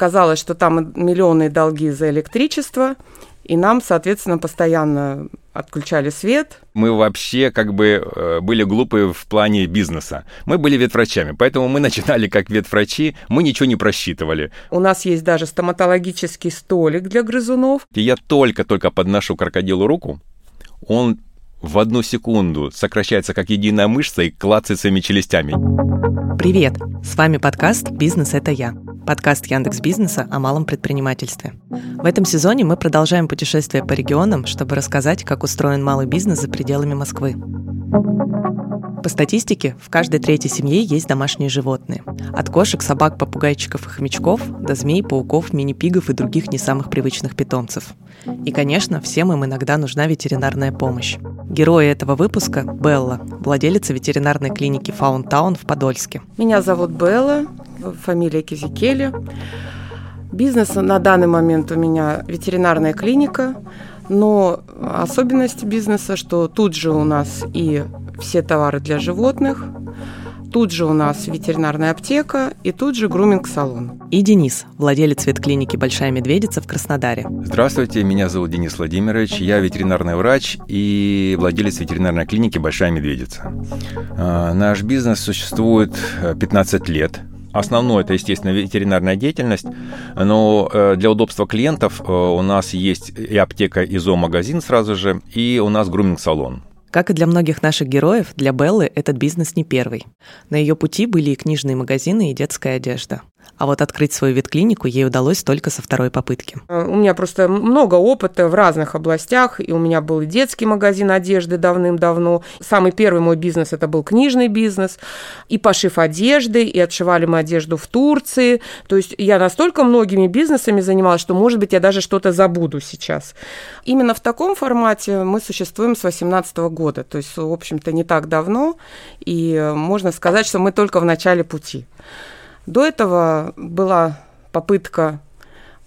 Оказалось, что там миллионные долги за электричество, и нам, соответственно, постоянно отключали свет. Мы вообще как бы э, были глупые в плане бизнеса. Мы были ветврачами, поэтому мы начинали как ветврачи, мы ничего не просчитывали. У нас есть даже стоматологический столик для грызунов. И я только-только подношу крокодилу руку, он в одну секунду сокращается как единая мышца и клацает своими челюстями. Привет! С вами подкаст «Бизнес – это я». Подкаст Яндекс Бизнеса о малом предпринимательстве. В этом сезоне мы продолжаем путешествие по регионам, чтобы рассказать, как устроен малый бизнес за пределами Москвы. По статистике, в каждой третьей семье есть домашние животные. От кошек, собак, попугайчиков и хомячков до змей, пауков, мини-пигов и других не самых привычных питомцев. И, конечно, всем им иногда нужна ветеринарная помощь. Герои этого выпуска – Белла, владелица ветеринарной клиники Фаунтаун в Подольске. Меня зовут Белла, фамилия Кизикели. Бизнес на данный момент у меня ветеринарная клиника, но особенность бизнеса, что тут же у нас и все товары для животных, Тут же у нас ветеринарная аптека и тут же груминг-салон. И Денис, владелец ветклиники «Большая медведица» в Краснодаре. Здравствуйте, меня зовут Денис Владимирович, я ветеринарный врач и владелец ветеринарной клиники «Большая медведица». А, наш бизнес существует 15 э, лет. Основное это, естественно, ветеринарная деятельность, но э, для удобства клиентов э, у нас есть и аптека, и зоомагазин сразу же, и у нас груминг-салон. Как и для многих наших героев, для Беллы этот бизнес не первый. На ее пути были и книжные магазины, и детская одежда. А вот открыть свою ветклинику ей удалось только со второй попытки. Э, у меня просто много опыта в разных областях, и у меня был детский магазин одежды давным-давно. Самый первый мой бизнес это был книжный бизнес, и пошив одежды, и отшивали мы одежду в Турции. То есть я настолько многими бизнесами занималась, что, может быть, я даже что-то забуду сейчас. Именно в таком формате мы существуем с 2018 года, то есть, в общем-то, не так давно, и можно сказать, что мы только в начале пути. До этого была попытка,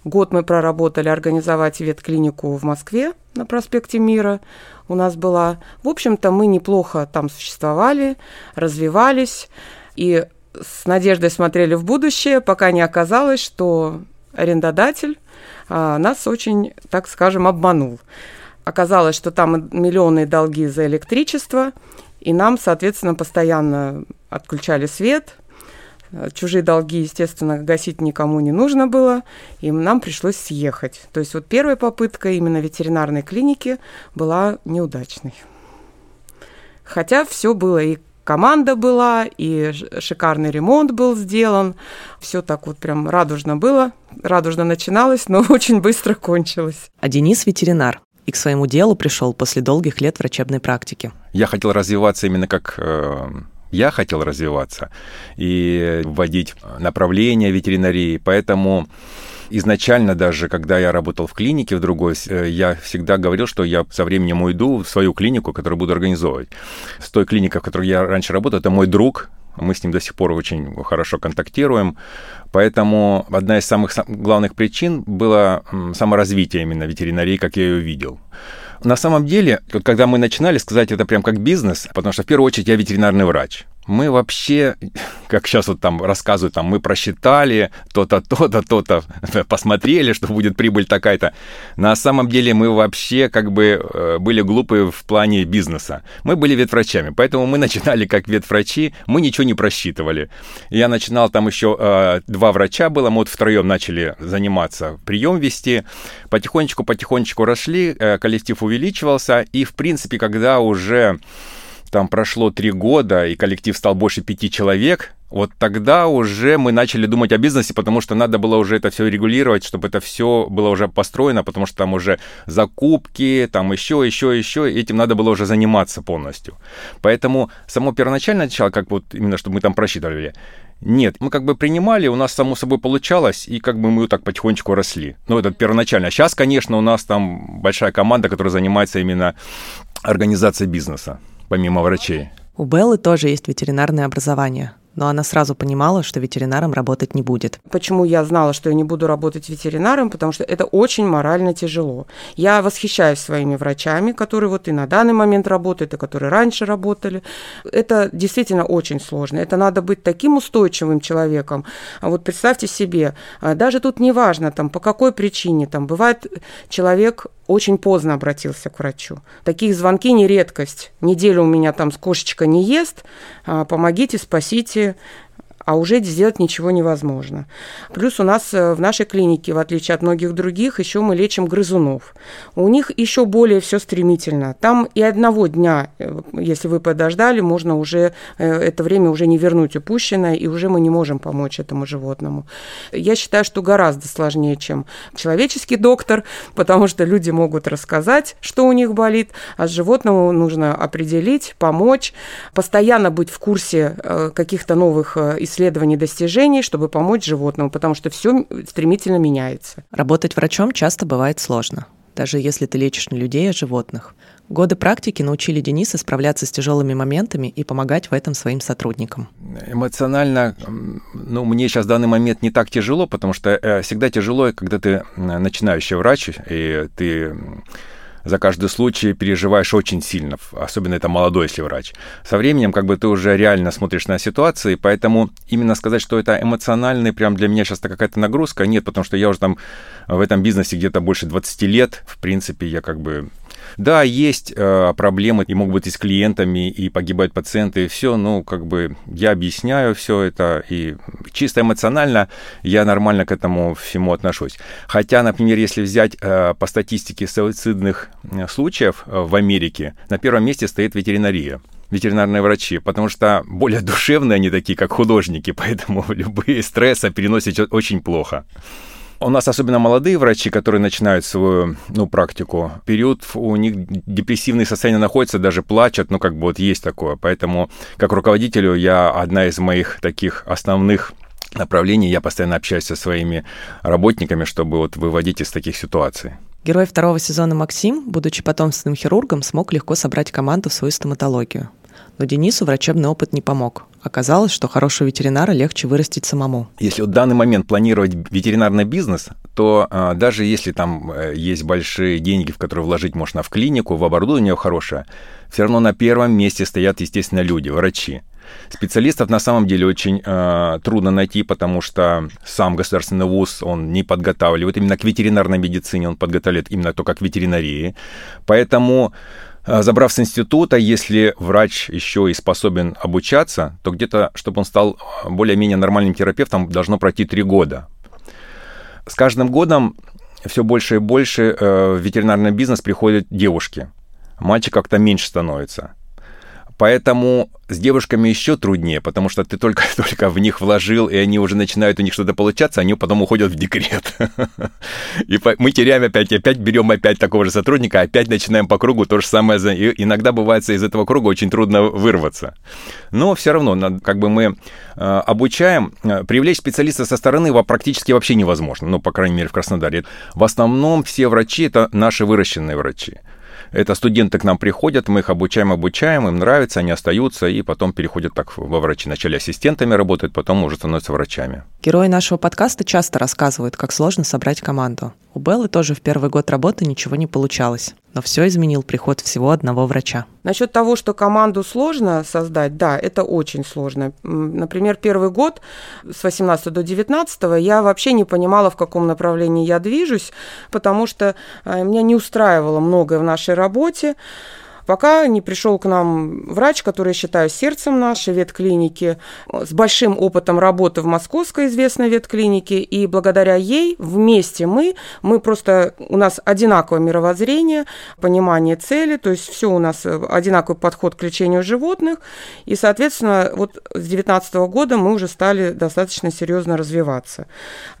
год мы проработали, организовать ветклинику в Москве на проспекте Мира. У нас была, в общем-то, мы неплохо там существовали, развивались и с надеждой смотрели в будущее, пока не оказалось, что арендодатель а, нас очень, так скажем, обманул. Оказалось, что там миллионные долги за электричество, и нам, соответственно, постоянно отключали свет – чужие долги, естественно, гасить никому не нужно было, и нам пришлось съехать. То есть вот первая попытка именно ветеринарной клиники была неудачной. Хотя все было и команда была, и шикарный ремонт был сделан. Все так вот прям радужно было. Радужно начиналось, но очень быстро кончилось. А Денис ветеринар и к своему делу пришел после долгих лет врачебной практики. Я хотел развиваться именно как э, я хотел развиваться и вводить направления ветеринарии, поэтому изначально даже, когда я работал в клинике в другой, э, я всегда говорил, что я со временем уйду в свою клинику, которую буду организовывать. С той клиникой, в которой я раньше работал, это мой друг, мы с ним до сих пор очень хорошо контактируем. Поэтому одна из самых главных причин было саморазвитие именно ветеринарии, как я ее видел. На самом деле, когда мы начинали сказать это прям как бизнес, потому что в первую очередь я ветеринарный врач мы вообще, как сейчас вот там рассказывают, там мы просчитали то-то, то-то, то-то, посмотрели, что будет прибыль такая-то. На самом деле мы вообще как бы э, были глупые в плане бизнеса. Мы были ветврачами, поэтому мы начинали как ветврачи, мы ничего не просчитывали. Я начинал, там еще э, два врача было, мы вот втроем начали заниматься, прием вести. Потихонечку-потихонечку росли, э, коллектив увеличивался, и в принципе, когда уже там прошло три года, и коллектив стал больше пяти человек, вот тогда уже мы начали думать о бизнесе, потому что надо было уже это все регулировать, чтобы это все было уже построено, потому что там уже закупки, там еще, еще, еще, этим надо было уже заниматься полностью. Поэтому само первоначальное начало, как вот именно, чтобы мы там просчитывали, нет, мы как бы принимали, у нас само собой получалось, и как бы мы так потихонечку росли. Ну, это первоначально. Сейчас, конечно, у нас там большая команда, которая занимается именно организацией бизнеса помимо врачей? У Беллы тоже есть ветеринарное образование. но она сразу понимала, что ветеринаром работать не будет. Почему я знала, что я не буду работать ветеринаром? Потому что это очень морально тяжело. Я восхищаюсь своими врачами, которые вот и на данный момент работают, и которые раньше работали. Это действительно очень сложно. Это надо быть таким устойчивым человеком. А вот представьте себе, а даже тут не важно, там, по какой причине, там, бывает человек очень поздно обратился к врачу. Таких звонки не редкость. Неделю у меня там с кошечка не ест, а, помогите, спасите, а уже сделать ничего невозможно. Плюс у нас э, в нашей клинике, в отличие от многих других, еще мы лечим грызунов. У них еще более все стремительно. Там и одного дня, э, если вы подождали, можно уже э, это время уже не вернуть упущенное, и уже мы не можем помочь этому животному. Я считаю, что гораздо сложнее, чем человеческий доктор, потому что люди могут рассказать, что у них болит, а с животным нужно определить, помочь, постоянно быть в курсе каких-то новых исследований, исследований достижений, чтобы помочь животному, потому что все стремительно меняется. Работать врачом часто бывает сложно, даже если ты лечишь не людей, а животных. Годы практики научили Дениса справляться с тяжелыми моментами и помогать в этом своим сотрудникам. Эмоционально, ну, мне сейчас в данный момент не так тяжело, потому что э, всегда тяжело, когда ты начинающий врач, и ты за каждый случай переживаешь очень сильно, особенно это молодой, если врач. Со временем как бы ты уже реально смотришь на ситуации, поэтому именно сказать, что это эмоциональный, прям для меня сейчас какая-то нагрузка, нет, потому что я уже там в этом бизнесе где-то больше 20 лет, в принципе, я как бы да, есть э, проблемы, и могут быть и с клиентами, и погибают пациенты, и все, ну, как бы я объясняю все это, и чисто эмоционально я нормально к этому всему отношусь. Хотя, например, если взять э, по статистике суицидных э, случаев в Америке, на первом месте стоит ветеринария ветеринарные врачи, потому что более душевные они такие, как художники, поэтому любые стрессы переносят очень плохо. У нас особенно молодые врачи, которые начинают свою ну, практику, период у них депрессивные состояния находятся, даже плачут, ну как бы вот есть такое. Поэтому как руководителю я одна из моих таких основных направлений, я постоянно общаюсь со своими работниками, чтобы вот выводить из таких ситуаций. Герой второго сезона Максим, будучи потомственным хирургом, смог легко собрать команду в свою стоматологию. Но Денису врачебный опыт не помог. Оказалось, что хорошего ветеринара легче вырастить самому. Если в данный момент планировать ветеринарный бизнес, то а, даже если там э, есть большие деньги, в которые вложить можно в клинику, в оборудование хорошее, все равно на первом месте стоят, естественно, люди, врачи. Специалистов на самом деле очень э, трудно найти, потому что сам государственный вуз, он не подготавливает именно к ветеринарной медицине, он подготавливает именно только к ветеринарии. Поэтому забрав с института, если врач еще и способен обучаться, то где-то, чтобы он стал более-менее нормальным терапевтом, должно пройти три года. С каждым годом все больше и больше э, в ветеринарный бизнес приходят девушки. Мальчик как-то меньше становится. Поэтому с девушками еще труднее, потому что ты только, только в них вложил, и они уже начинают у них что-то получаться, они потом уходят в декрет. И мы теряем опять, опять берем опять такого же сотрудника, опять начинаем по кругу то же самое. И иногда бывает из этого круга очень трудно вырваться. Но все равно, как бы мы э, обучаем, э, привлечь специалиста со стороны практически вообще невозможно, ну, по крайней мере, в Краснодаре. В основном все врачи — это наши выращенные врачи. Это студенты к нам приходят, мы их обучаем, обучаем, им нравится, они остаются и потом переходят так во врачи. Вначале ассистентами работают, потом уже становятся врачами. Герои нашего подкаста часто рассказывают, как сложно собрать команду. У Беллы тоже в первый год работы ничего не получалось. Но все изменил приход всего одного врача. Насчет того, что команду сложно создать, да, это очень сложно. Например, первый год с 18 до 19 я вообще не понимала, в каком направлении я движусь, потому что э, меня не устраивало многое в нашей работе пока не пришел к нам врач, который я считаю сердцем нашей ветклиники, с большим опытом работы в московской известной ветклинике, и благодаря ей вместе мы, мы просто, у нас одинаковое мировоззрение, понимание цели, то есть все у нас одинаковый подход к лечению животных, и, соответственно, вот с 2019 года мы уже стали достаточно серьезно развиваться.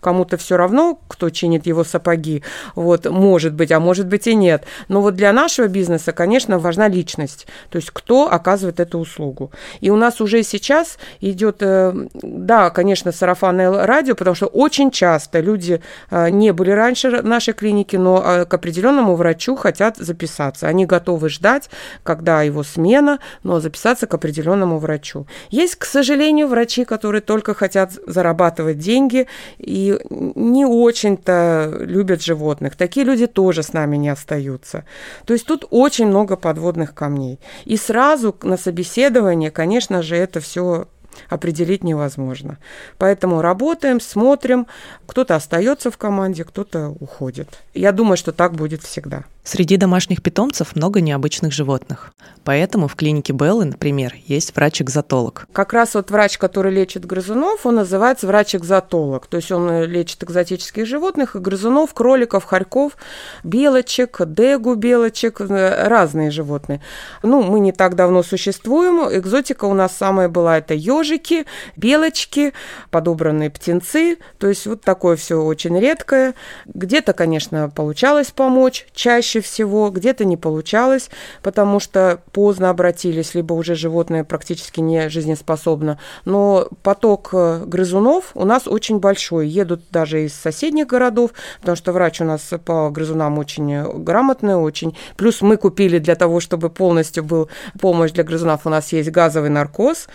Кому-то все равно, кто чинит его сапоги, вот, может быть, а может быть и нет. Но вот для нашего бизнеса, конечно, важно важна личность, то есть кто оказывает эту услугу. И у нас уже сейчас идет, э, да, конечно, сарафанное радио, потому что очень часто люди э, не были раньше нашей клинике, но э, к определенному врачу хотят записаться. Они готовы ждать, когда его смена, но записаться к определенному врачу. Есть, к сожалению, врачи, которые только хотят зарабатывать деньги и не очень-то любят животных. Такие люди тоже с нами не остаются. То есть тут очень много подводных камней. И сразу на собеседование, конечно же, это все определить невозможно. Поэтому работаем, смотрим. Кто-то остается в команде, кто-то уходит. Я думаю, что так будет всегда. Среди домашних питомцев много необычных животных. Поэтому в клинике Беллы, например, есть врач-экзотолог. Как раз вот врач, который лечит грызунов, он называется врач-экзотолог. То есть он лечит экзотических животных, грызунов, кроликов, хорьков, белочек, дегу белочек, э, разные животные. Ну, мы не так давно существуем. Экзотика у нас самая была это ежики, белочки, подобранные птенцы. То есть вот такое все очень редкое. Где-то, конечно, получалось помочь чаще всего, где-то не получалось, потому что поздно обратились, либо уже животное практически не жизнеспособно. Но поток э, грызунов у нас очень большой. Едут даже из соседних городов, потому что врач у нас по грызунам очень грамотный, очень. Плюс мы купили для того, чтобы полностью был помощь для грызунов, у нас есть газовый наркоз,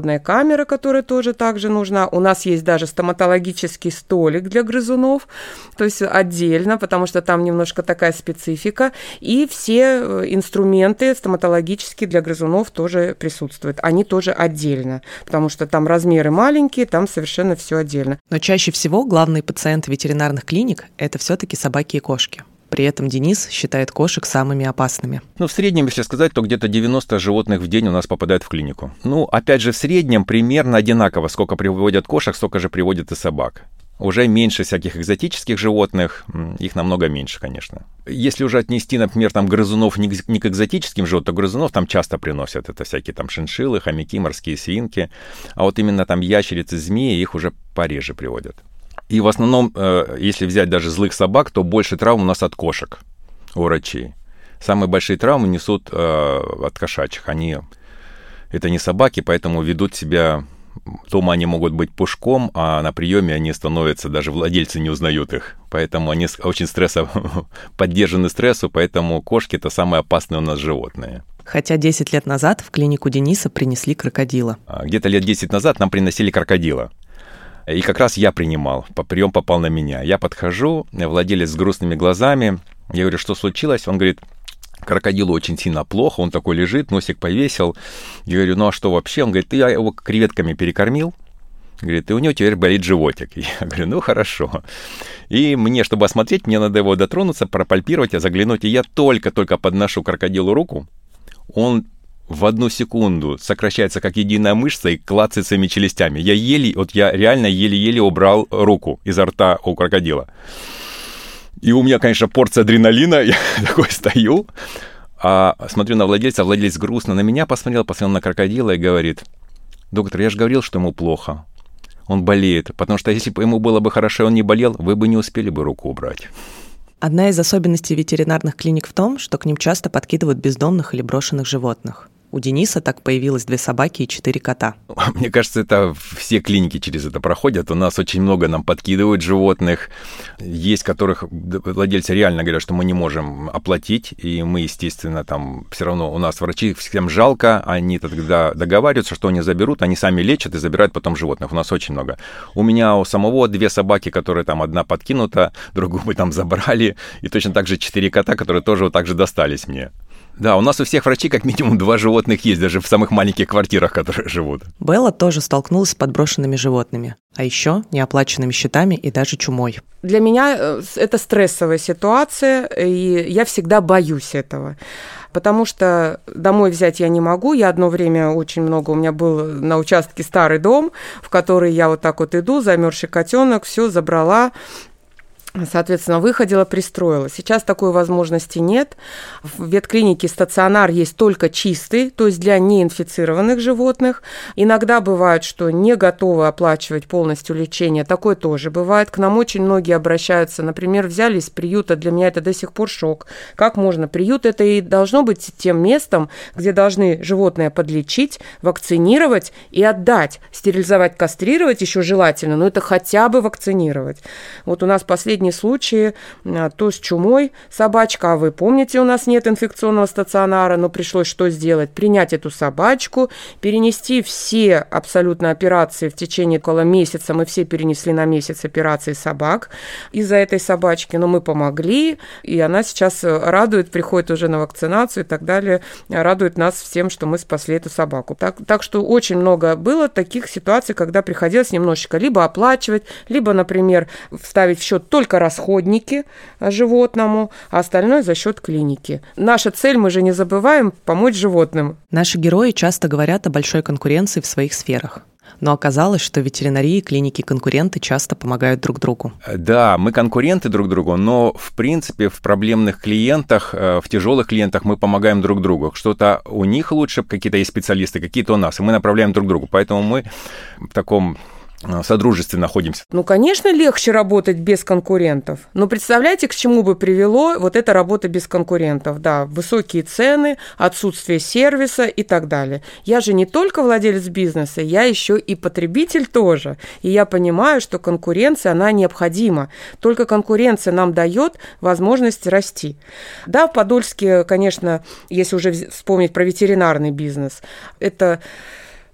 кислородная камера, которая тоже также нужна. У нас есть даже стоматологический столик для грызунов, то есть отдельно, потому что там немножко такая специфика специфика, и все э, инструменты стоматологические для грызунов тоже присутствуют. Они тоже отдельно, потому что там размеры маленькие, там совершенно все отдельно. Но чаще всего главные пациенты ветеринарных клиник – это все-таки собаки и кошки. При этом Денис считает кошек самыми опасными. Ну, в среднем, если сказать, то где-то 90 животных в день у нас попадают в клинику. Ну, опять же, в среднем примерно одинаково, сколько приводят кошек, столько же приводят и собак. Уже меньше всяких экзотических животных, их намного меньше, конечно. Если уже отнести, например, там грызунов не к экзотическим животным, то грызунов там часто приносят. Это всякие там шиншиллы, хомяки, морские свинки. А вот именно там ящерицы, змеи, их уже пореже приводят. И в основном, э, если взять даже злых собак, то больше травм у нас от кошек у врачей. Самые большие травмы несут э, от кошачьих. Они это не собаки, поэтому ведут себя Дома они могут быть пушком, а на приеме они становятся, даже владельцы не узнают их. Поэтому они очень стресса, поддержаны стрессу, поэтому кошки это самые опасные у нас животные. Хотя 10 лет назад в клинику Дениса принесли крокодила. А, где-то лет 10 назад нам приносили крокодила. И как раз я принимал, прием попал на меня. Я подхожу, владелец с грустными глазами, я говорю, что случилось? Он говорит, крокодилу очень сильно плохо, он такой лежит, носик повесил. Я говорю, ну а что вообще? Он говорит, я его креветками перекормил, Говорит, и у него теперь болит животик. Я говорю, ну хорошо. И мне, чтобы осмотреть, мне надо его дотронуться, пропальпировать, а заглянуть. И я только-только подношу крокодилу руку, он в одну секунду сокращается как единая мышца и клацает своими челюстями. Я еле, вот я реально еле-еле убрал руку изо рта у крокодила. И у меня, конечно, порция адреналина, я такой стою, а смотрю на владельца, владелец грустно на меня посмотрел, посмотрел на крокодила и говорит, доктор, я же говорил, что ему плохо. Он болеет, потому что если бы ему было бы хорошо, и он не болел, вы бы не успели бы руку убрать. Одна из особенностей ветеринарных клиник в том, что к ним часто подкидывают бездомных или брошенных животных. У Дениса так появилось две собаки и четыре кота. Мне кажется, это все клиники через это проходят. У нас очень много нам подкидывают животных. Есть, которых владельцы реально говорят, что мы не можем оплатить, и мы, естественно, там все равно у нас врачи всем жалко, они тогда договариваются, что они заберут, они сами лечат и забирают потом животных. У нас очень много. У меня у самого две собаки, которые там одна подкинута, другую мы там забрали, и точно так же четыре кота, которые тоже вот так же достались мне. Да, у нас у всех врачей как минимум два животных есть, даже в самых маленьких квартирах, которые живут. Белла тоже столкнулась с подброшенными животными, а еще неоплаченными счетами и даже чумой. Для меня э, это стрессовая ситуация, и я всегда боюсь этого потому что домой взять я не могу. Я одно время очень много, у меня был на участке старый дом, в который я вот так вот иду, замерзший котенок, все забрала, соответственно, выходила, пристроила. Сейчас такой возможности нет. В ветклинике стационар есть только чистый, то есть для неинфицированных животных. Иногда бывает, что не готовы оплачивать полностью лечение. Такое тоже бывает. К нам очень многие обращаются. Например, взяли из приюта. Для меня это до сих пор шок. Как можно? Приют это и должно быть тем местом, где должны животное подлечить, вакцинировать и отдать. Стерилизовать, кастрировать еще желательно, но это хотя бы вакцинировать. Вот у нас последний последние случаи, а, то с чумой собачка, а вы помните, у нас нет инфекционного стационара, но пришлось что сделать? Принять эту собачку, перенести все абсолютно операции в течение около месяца, мы все перенесли на месяц операции собак из-за этой собачки, но мы помогли, и она сейчас радует, приходит уже на вакцинацию и так далее, радует нас всем, что мы спасли эту собаку. Так, так что очень много было таких ситуаций, когда приходилось немножечко либо оплачивать, либо, например, вставить в счет только только расходники животному, а остальное за счет клиники. Наша цель, мы же не забываем, помочь животным. Наши герои часто говорят о большой конкуренции в своих сферах. Но оказалось, что ветеринарии, клиники, конкуренты часто помогают друг другу. Да, мы конкуренты друг другу, но в принципе в проблемных клиентах, э, в тяжелых клиентах мы помогаем друг другу. Что-то у них лучше, какие-то есть специалисты, какие-то у нас, и мы направляем друг другу. Поэтому мы в таком содружестве находимся. Ну, конечно, легче работать без конкурентов. Но представляете, к чему бы привело вот эта работа без конкурентов? Да, высокие цены, отсутствие сервиса и так далее. Я же не только владелец бизнеса, я еще и потребитель тоже. И я понимаю, что конкуренция, она необходима. Только конкуренция нам дает возможность расти. Да, в Подольске, конечно, если уже вспомнить про ветеринарный бизнес, это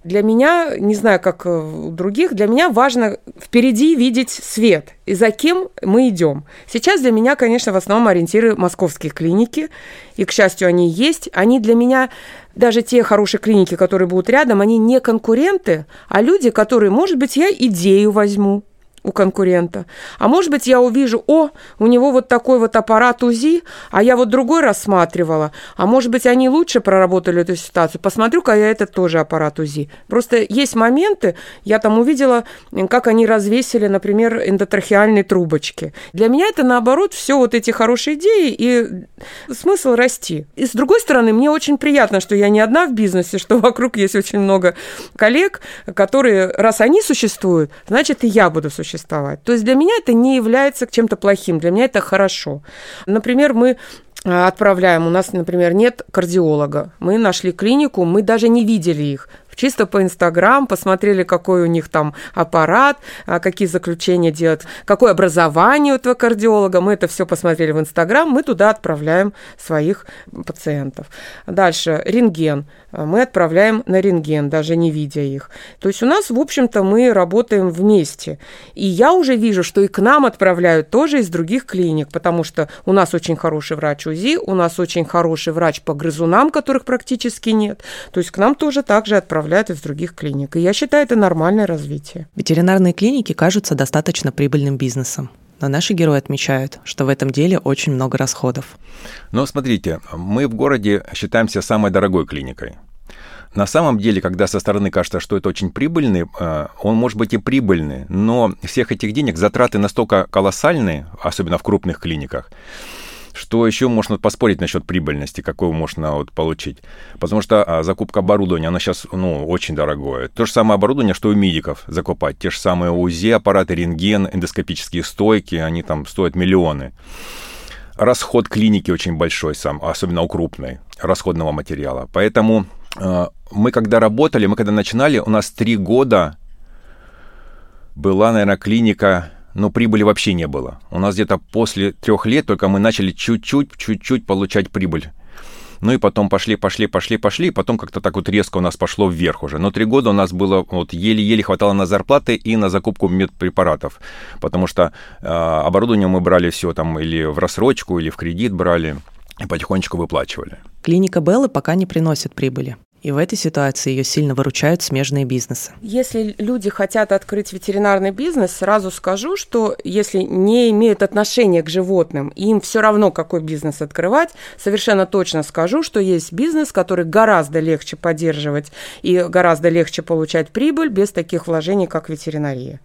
для меня, не знаю, как у других, для меня важно впереди видеть свет и за кем мы идем. Сейчас для меня, конечно, в основном ориентиры московские клиники, и, к счастью, они есть. Они для меня, даже те хорошие клиники, которые будут рядом, они не конкуренты, а люди, которые, может быть, я идею возьму, у конкурента. А может быть, я увижу, о, у него вот такой вот аппарат УЗИ, а я вот другой рассматривала. А может быть, они лучше проработали эту ситуацию. Посмотрю-ка я этот тоже аппарат УЗИ. Просто есть моменты, я там увидела, как они развесили, например, эндотрахеальные трубочки. Для меня это, наоборот, все вот эти хорошие идеи и смысл расти. И с другой стороны, мне очень приятно, что я не одна в бизнесе, что вокруг есть очень много коллег, которые, раз они существуют, значит, и я буду существовать существовать. То есть для меня это не является чем-то плохим, для меня это хорошо. Например, мы а, отправляем. У нас, например, нет кардиолога. Мы нашли клинику, мы даже не видели их чисто по Инстаграм, посмотрели, какой у них там аппарат, а, какие заключения делают, какое образование у этого кардиолога. Мы это все посмотрели в Инстаграм, мы туда отправляем своих пациентов. Дальше рентген. Мы отправляем на рентген, даже не видя их. То есть у нас, в общем-то, мы работаем вместе. И я уже вижу, что и к нам отправляют тоже из других клиник, потому что у нас очень хороший врач УЗИ, у нас очень хороший врач по грызунам, которых практически нет. То есть к нам тоже также отправляют отправляют из других клиник. И я считаю, это нормальное развитие. Ветеринарные клиники кажутся достаточно прибыльным бизнесом. Но наши герои отмечают, что в этом деле очень много расходов. Но смотрите, мы в городе считаемся самой дорогой клиникой. На самом деле, когда со стороны кажется, что это очень прибыльный, э, он может быть и прибыльный, но всех этих денег затраты настолько колоссальные, особенно в крупных клиниках, что еще можно поспорить насчет прибыльности, какую можно вот получить? Потому что а, закупка оборудования, она сейчас ну, очень дорогое. То же самое оборудование, что у медиков закупать. Те же самые УЗИ, аппараты, рентген, эндоскопические стойки, они там стоят миллионы. Расход клиники очень большой сам, особенно у крупной, расходного материала. Поэтому э, мы когда работали, мы когда начинали, у нас три года была, наверное, клиника но прибыли вообще не было. У нас где-то после трех лет только мы начали чуть-чуть, чуть-чуть получать прибыль. Ну и потом пошли, пошли, пошли, пошли, и потом как-то так вот резко у нас пошло вверх уже. Но три года у нас было вот еле-еле хватало на зарплаты и на закупку медпрепаратов, потому что э, оборудование мы брали все там или в рассрочку, или в кредит брали и потихонечку выплачивали. Клиника Беллы пока не приносит прибыли. И в этой ситуации ее сильно выручают смежные бизнесы. Если люди хотят открыть ветеринарный бизнес, сразу скажу, что если не имеют отношения к животным, им все равно, какой бизнес открывать, совершенно точно скажу, что есть бизнес, который гораздо легче поддерживать и гораздо легче получать прибыль без таких вложений, как ветеринария.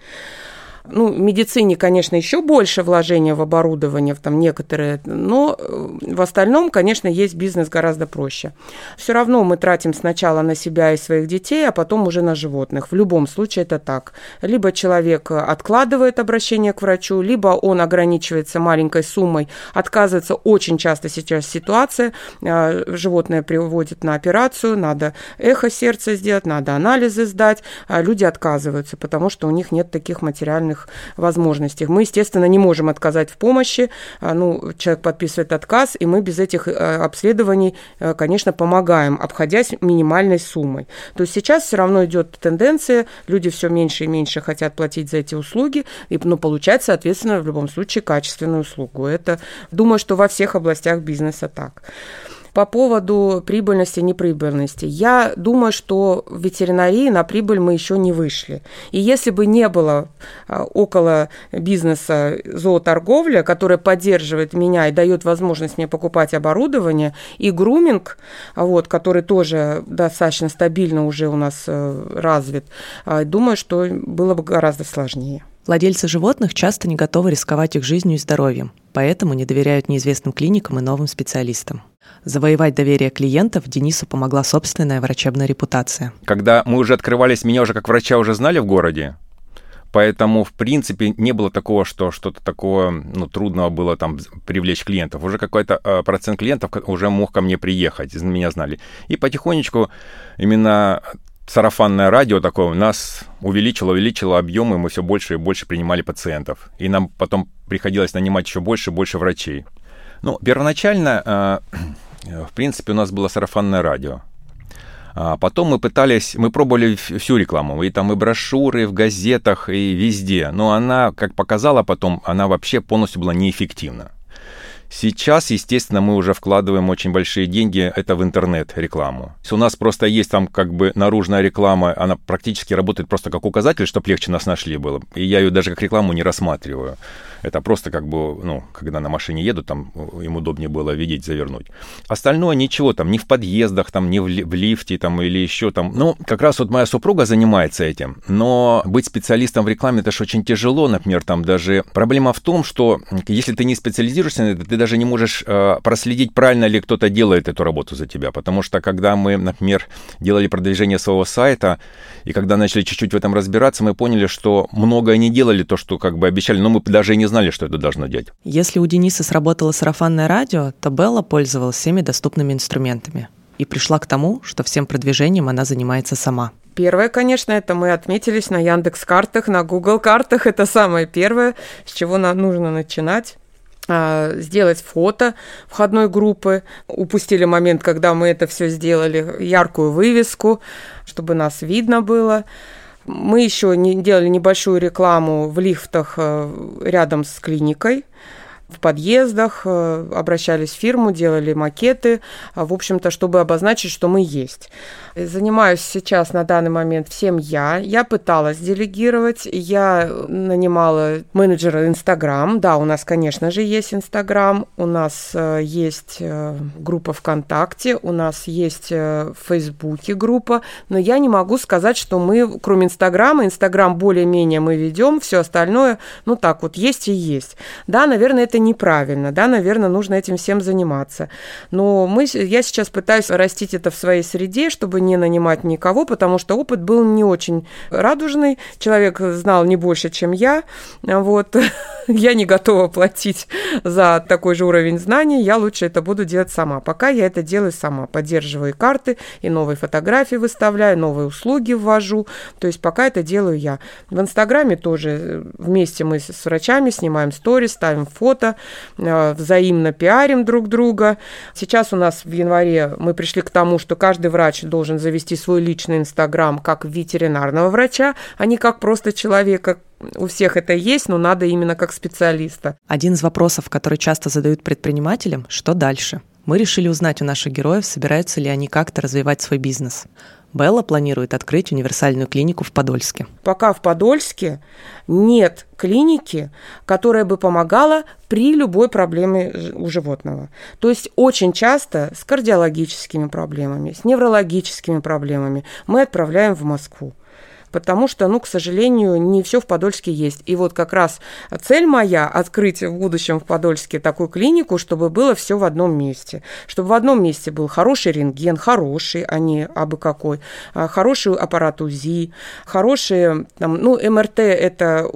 Ну, в медицине, конечно, еще больше вложения в оборудование, в там некоторые, но э, в остальном, конечно, есть бизнес гораздо проще. Все равно мы тратим сначала на себя и своих детей, а потом уже на животных. В любом случае это так. Либо человек откладывает обращение к врачу, либо он ограничивается маленькой суммой, отказывается. Очень часто сейчас ситуация, э, животное приводит на операцию, надо эхо сердца сделать, надо анализы сдать, а люди отказываются, потому что у них нет таких материальных материальных возможностях. Мы, естественно, не можем отказать в помощи. А, ну, человек подписывает отказ, и мы без этих э, обследований, э, конечно, помогаем, обходясь минимальной суммой. То есть сейчас все равно идет тенденция, люди все меньше и меньше хотят платить за эти услуги, и, ну, получать, соответственно, в любом случае качественную услугу. Это, думаю, что во всех областях бизнеса так. По поводу прибыльности, неприбыльности. Я думаю, что в ветеринарии на прибыль мы еще не вышли. И если бы не было а, около бизнеса зооторговля, которая поддерживает меня и дает возможность мне покупать оборудование, и груминг, вот, который тоже достаточно стабильно уже у нас э, развит, а, думаю, что было бы гораздо сложнее. Владельцы животных часто не готовы рисковать их жизнью и здоровьем, поэтому не доверяют неизвестным клиникам и новым специалистам. Завоевать доверие клиентов Денису помогла собственная врачебная репутация. Когда мы уже открывались, меня уже как врача уже знали в городе, Поэтому, в принципе, не было такого, что что-то такого ну, трудного было там привлечь клиентов. Уже какой-то э, процент клиентов уже мог ко мне приехать, меня знали. И потихонечку именно сарафанное радио такое у нас увеличило, увеличило объемы, мы все больше и больше принимали пациентов. И нам потом приходилось нанимать еще больше и больше врачей. Ну, первоначально, э, в принципе, у нас было сарафанное радио. А потом мы пытались, мы пробовали всю рекламу, и там и брошюры в газетах, и везде. Но она, как показала потом, она вообще полностью была неэффективна. Сейчас, естественно, мы уже вкладываем очень большие деньги, это в интернет-рекламу. У нас просто есть там как бы наружная реклама, она практически работает просто как указатель, чтобы легче нас нашли было. И я ее даже как рекламу не рассматриваю. Это просто как бы, ну, когда на машине едут, там им удобнее было видеть, завернуть. Остальное ничего, там, ни в подъездах, там, ни в, ли, в лифте, там, или еще там. Ну, как раз вот моя супруга занимается этим, но быть специалистом в рекламе, это же очень тяжело, например, там даже... Проблема в том, что если ты не специализируешься на это, ты даже не можешь э, проследить, правильно ли кто-то делает эту работу за тебя, потому что когда мы, например, делали продвижение своего сайта, и когда начали чуть-чуть в этом разбираться, мы поняли, что многое не делали то, что как бы обещали, но мы даже не знали, что это должно делать. Если у Дениса сработало сарафанное радио, то Белла пользовалась всеми доступными инструментами и пришла к тому, что всем продвижением она занимается сама. Первое, конечно, это мы отметились на Яндекс картах, на Google картах. Это самое первое, с чего нам нужно начинать а, сделать фото входной группы. Упустили момент, когда мы это все сделали, яркую вывеску, чтобы нас видно было. Мы еще не делали небольшую рекламу в лифтах э, рядом с клиникой в подъездах, э, обращались в фирму, делали макеты, в общем-то, чтобы обозначить, что мы есть. Занимаюсь сейчас на данный момент всем я. Я пыталась делегировать, я нанимала менеджера Инстаграм. Да, у нас, конечно же, есть Инстаграм, у нас э, есть э, группа ВКонтакте, у нас есть в Фейсбуке группа, но я не могу сказать, что мы, кроме Инстаграма, Инстаграм более-менее мы ведем, все остальное, ну так вот, есть и есть. Да, наверное, это неправильно, да, наверное, нужно этим всем заниматься. Но мы, я сейчас пытаюсь растить это в своей среде, чтобы не нанимать никого, потому что опыт был не очень радужный, человек знал не больше, чем я, вот, я не готова платить за такой же уровень знаний, я лучше это буду делать сама. Пока я это делаю сама, поддерживаю и карты, и новые фотографии выставляю, новые услуги ввожу, то есть пока это делаю я. В Инстаграме тоже э, вместе мы с врачами снимаем сторис, ставим фото, Э, взаимно пиарим друг друга. Сейчас у нас в январе мы пришли к тому, что каждый врач должен завести свой личный инстаграм как ветеринарного врача, а не как просто человека, у всех это есть, но надо именно как специалиста. Один из вопросов, который часто задают предпринимателям, что дальше? Мы решили узнать у наших героев, собираются ли они как-то развивать свой бизнес. Белла планирует открыть универсальную клинику в Подольске. Пока в Подольске нет клиники, которая бы помогала при любой проблеме у животного. То есть очень часто с кардиологическими проблемами, с неврологическими проблемами мы отправляем в Москву потому что, ну, к сожалению, не все в Подольске есть. И вот как раз цель моя открыть в будущем в Подольске такую клинику, чтобы было все в одном месте, чтобы в одном месте был хороший рентген, хороший, а не абы какой, а, хороший аппарат УЗИ, хорошие, там, ну, МРТ, это,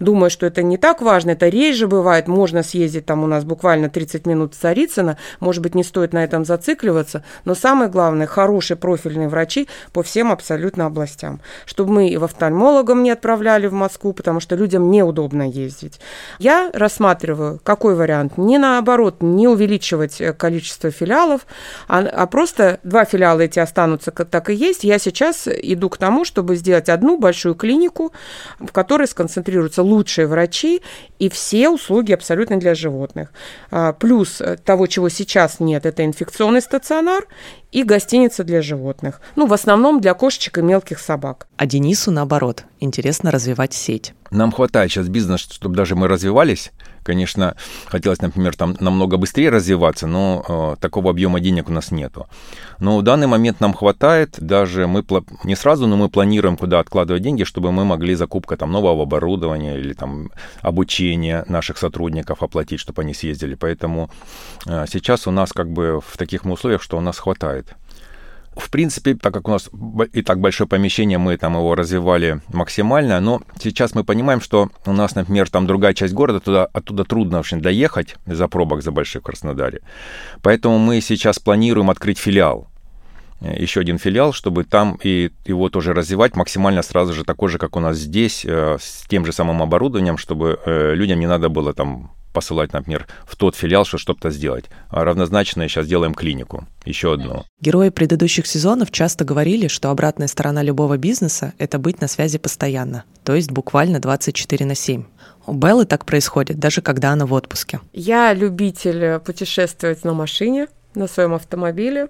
думаю, что это не так важно, это реже бывает, можно съездить там у нас буквально 30 минут в Царицыно, может быть, не стоит на этом зацикливаться, но самое главное, хорошие профильные врачи по всем абсолютно областям, чтобы мы и в офтальмологом не отправляли в Москву, потому что людям неудобно ездить. Я рассматриваю, какой вариант, не наоборот, не увеличивать э, количество филиалов, а, а просто два филиала эти останутся так и есть. Я сейчас иду к тому, чтобы сделать одну большую клинику, в которой сконцентрируются лучшие врачи и все услуги абсолютно для животных. А, плюс э, того, чего сейчас нет, это инфекционный стационар и гостиница для животных. Ну, в основном для кошечек и мелких собак. А Денису, наоборот, интересно развивать сеть. Нам хватает сейчас бизнес, чтобы даже мы развивались. Конечно, хотелось, например, там намного быстрее развиваться, но э, такого объема денег у нас нету. Но в данный момент нам хватает, даже мы не сразу, но мы планируем, куда откладывать деньги, чтобы мы могли закупка там нового оборудования или там обучение наших сотрудников оплатить, чтобы они съездили. Поэтому э, сейчас у нас как бы в таких условиях, что у нас хватает. В принципе, так как у нас и так большое помещение, мы там его развивали максимально, но сейчас мы понимаем, что у нас, например, там другая часть города, туда, оттуда трудно вообще доехать из-за пробок за больших в Краснодаре. Поэтому мы сейчас планируем открыть филиал еще один филиал, чтобы там и его тоже развивать максимально сразу же такой же, как у нас здесь, э, с тем же самым оборудованием, чтобы э, людям не надо было там посылать, например, в тот филиал, что что-то сделать. А равнозначно сейчас делаем клинику, еще одну. Герои предыдущих сезонов часто говорили, что обратная сторона любого бизнеса – это быть на связи постоянно, то есть буквально 24 на 7. У Беллы так происходит, даже когда она в отпуске. Я любитель путешествовать на машине, на своем автомобиле.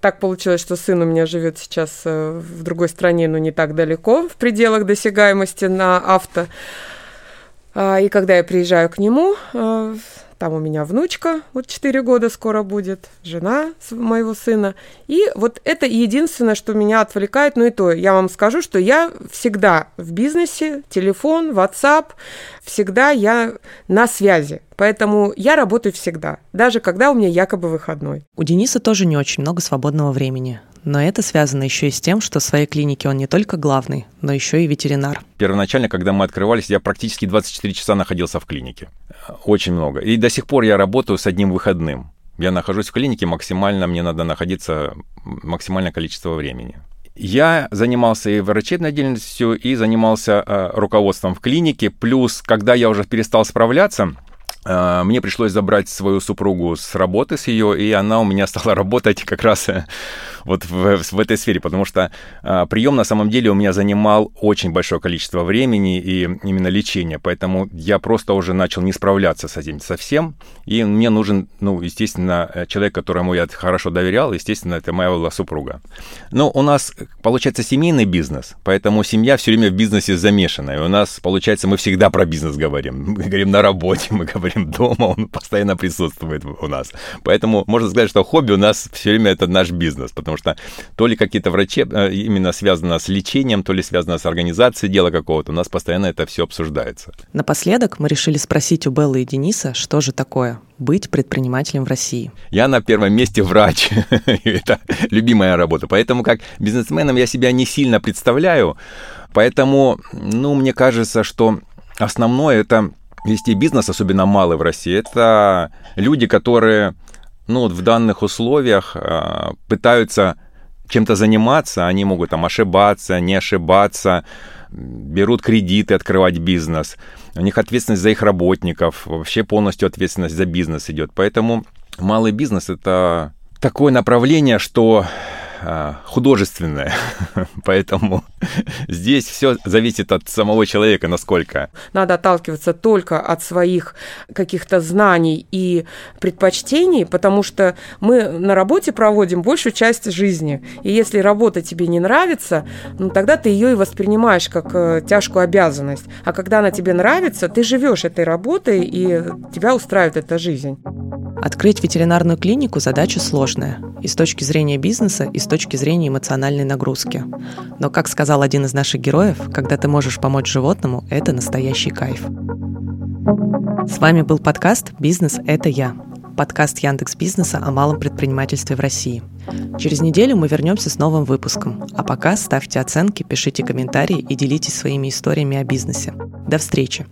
Так получилось, что сын у меня живет сейчас э, в другой стране, но не так далеко, в пределах досягаемости на авто. А, и когда я приезжаю к нему, а, там у меня внучка, вот 4 года скоро будет, жена моего сына. И вот это единственное, что меня отвлекает. Ну и то, я вам скажу, что я всегда в бизнесе, телефон, WhatsApp, всегда я на связи. Поэтому я работаю всегда, даже когда у меня якобы выходной. У Дениса тоже не очень много свободного времени. Но это связано еще и с тем, что в своей клинике он не только главный, но еще и ветеринар. Первоначально, когда мы открывались, я практически 24 часа находился в клинике. Очень много. И до сих пор я работаю с одним выходным. Я нахожусь в клинике максимально, мне надо находиться максимальное количество времени. Я занимался и врачебной деятельностью, и занимался э, руководством в клинике. Плюс, когда я уже перестал справляться, э, мне пришлось забрать свою супругу с работы, с ее, и она у меня стала работать как раз э, вот в, в этой сфере, потому что а, прием на самом деле у меня занимал очень большое количество времени и именно лечение, поэтому я просто уже начал не справляться с этим совсем, и мне нужен, ну, естественно, человек, которому я хорошо доверял, естественно, это моя была супруга. Но у нас, получается, семейный бизнес, поэтому семья все время в бизнесе замешана, и у нас, получается, мы всегда про бизнес говорим. Мы говорим на работе, мы говорим дома, он постоянно присутствует у нас. Поэтому можно сказать, что хобби у нас все время это наш бизнес, потому потому что то ли какие-то врачи э, именно связано с лечением, то ли связано с организацией дела какого-то. У нас постоянно это все обсуждается. Напоследок мы решили спросить у Беллы и Дениса, что же такое быть предпринимателем в России. Я на первом месте врач. это любимая работа. Поэтому как бизнесменом я себя не сильно представляю. Поэтому, ну, мне кажется, что основное это вести бизнес, особенно малый в России, это люди, которые ну, вот в данных условиях э, пытаются чем-то заниматься, они могут там ошибаться, не ошибаться, берут кредиты, открывать бизнес. У них ответственность за их работников, вообще полностью ответственность за бизнес идет. Поэтому малый бизнес это такое направление, что художественное. Поэтому здесь все зависит от самого человека, насколько. Надо отталкиваться только от своих каких-то знаний и предпочтений, потому что мы на работе проводим большую часть жизни. И если работа тебе не нравится, ну тогда ты ее и воспринимаешь как э, тяжкую обязанность. А когда она тебе нравится, ты живешь этой работой, и тебя устраивает эта жизнь. Открыть ветеринарную клинику – задача сложная. И с точки зрения бизнеса, и с точки зрения эмоциональной нагрузки. Но, как сказал один из наших героев, когда ты можешь помочь животному, это настоящий кайф. С вами был подкаст «Бизнес – это я». Подкаст Яндекс Бизнеса о малом предпринимательстве в России. Через неделю мы вернемся с новым выпуском. А пока ставьте оценки, пишите комментарии и делитесь своими историями о бизнесе. До встречи!